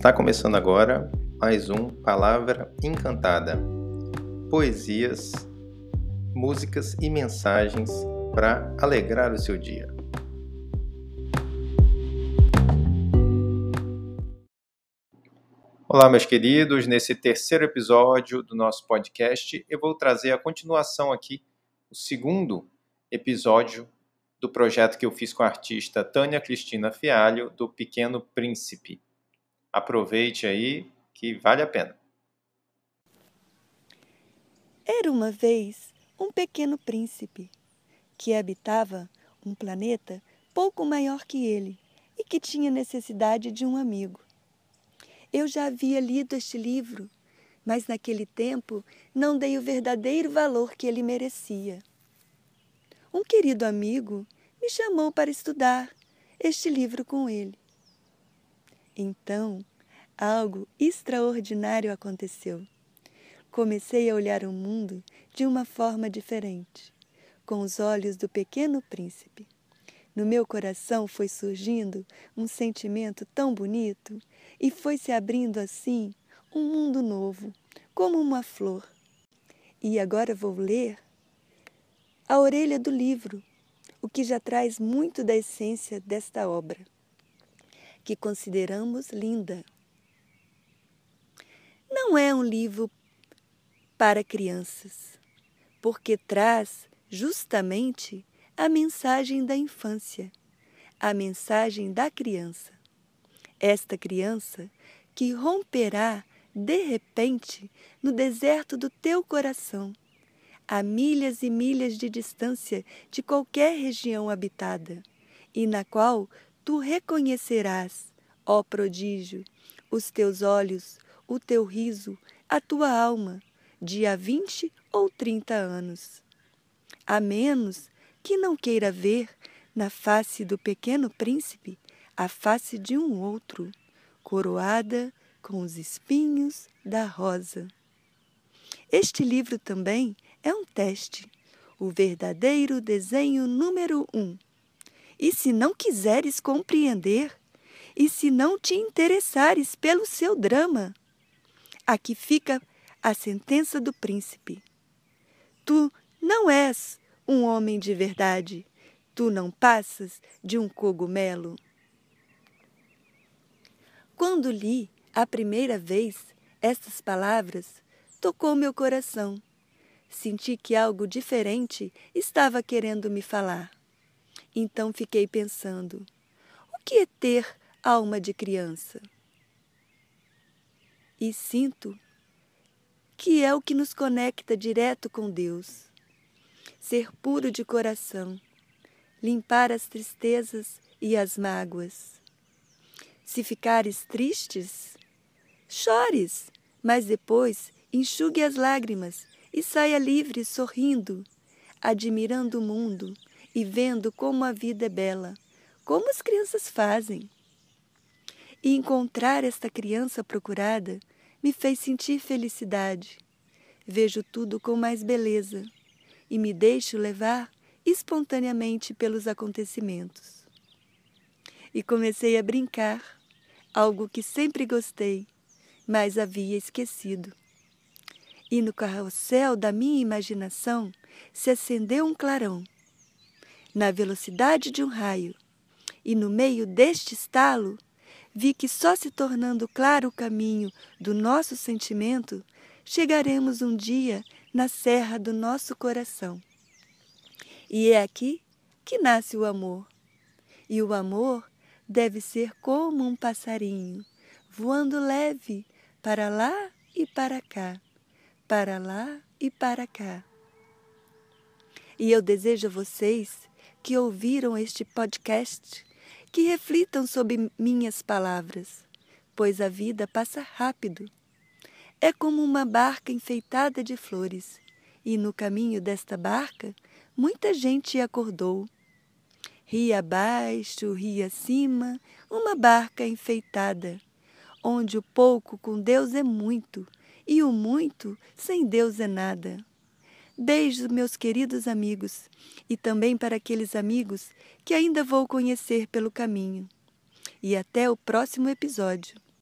Está começando agora mais um Palavra Encantada. Poesias, músicas e mensagens para alegrar o seu dia. Olá, meus queridos. Nesse terceiro episódio do nosso podcast, eu vou trazer a continuação aqui, o segundo episódio do projeto que eu fiz com a artista Tânia Cristina Fialho, do Pequeno Príncipe. Aproveite aí que vale a pena. Era uma vez um pequeno príncipe que habitava um planeta pouco maior que ele e que tinha necessidade de um amigo. Eu já havia lido este livro, mas naquele tempo não dei o verdadeiro valor que ele merecia. Um querido amigo me chamou para estudar este livro com ele. Então, algo extraordinário aconteceu. Comecei a olhar o mundo de uma forma diferente, com os olhos do pequeno príncipe. No meu coração foi surgindo um sentimento tão bonito e foi se abrindo assim um mundo novo, como uma flor. E agora vou ler a orelha do livro, o que já traz muito da essência desta obra que consideramos linda. Não é um livro para crianças, porque traz justamente a mensagem da infância, a mensagem da criança. Esta criança que romperá de repente no deserto do teu coração, a milhas e milhas de distância de qualquer região habitada, e na qual tu reconhecerás, ó prodígio, os teus olhos, o teu riso, a tua alma, de há vinte ou trinta anos. A menos que não queira ver na face do pequeno príncipe a face de um outro, coroada com os espinhos da rosa. Este livro também é um teste, o verdadeiro desenho número um e se não quiseres compreender, e se não te interessares pelo seu drama, aqui fica a sentença do príncipe. Tu não és um homem de verdade, tu não passas de um cogumelo. Quando li a primeira vez estas palavras, tocou meu coração. Senti que algo diferente estava querendo me falar. Então fiquei pensando: o que é ter alma de criança? E sinto que é o que nos conecta direto com Deus. Ser puro de coração, limpar as tristezas e as mágoas. Se ficares tristes, chores, mas depois enxugue as lágrimas e saia livre sorrindo, admirando o mundo e vendo como a vida é bela, como as crianças fazem. E encontrar esta criança procurada me fez sentir felicidade. Vejo tudo com mais beleza e me deixo levar espontaneamente pelos acontecimentos. E comecei a brincar, algo que sempre gostei, mas havia esquecido. E no carrossel da minha imaginação se acendeu um clarão na velocidade de um raio, e no meio deste estalo, vi que só se tornando claro o caminho do nosso sentimento, chegaremos um dia na serra do nosso coração. E é aqui que nasce o amor. E o amor deve ser como um passarinho, voando leve para lá e para cá, para lá e para cá. E eu desejo a vocês que ouviram este podcast que reflitam sobre minhas palavras, pois a vida passa rápido. É como uma barca enfeitada de flores, e no caminho desta barca muita gente acordou. Ria abaixo, ria acima, uma barca enfeitada, onde o pouco com Deus é muito, e o muito sem Deus é nada. Beijos, meus queridos amigos, e também para aqueles amigos que ainda vou conhecer pelo caminho. E até o próximo episódio.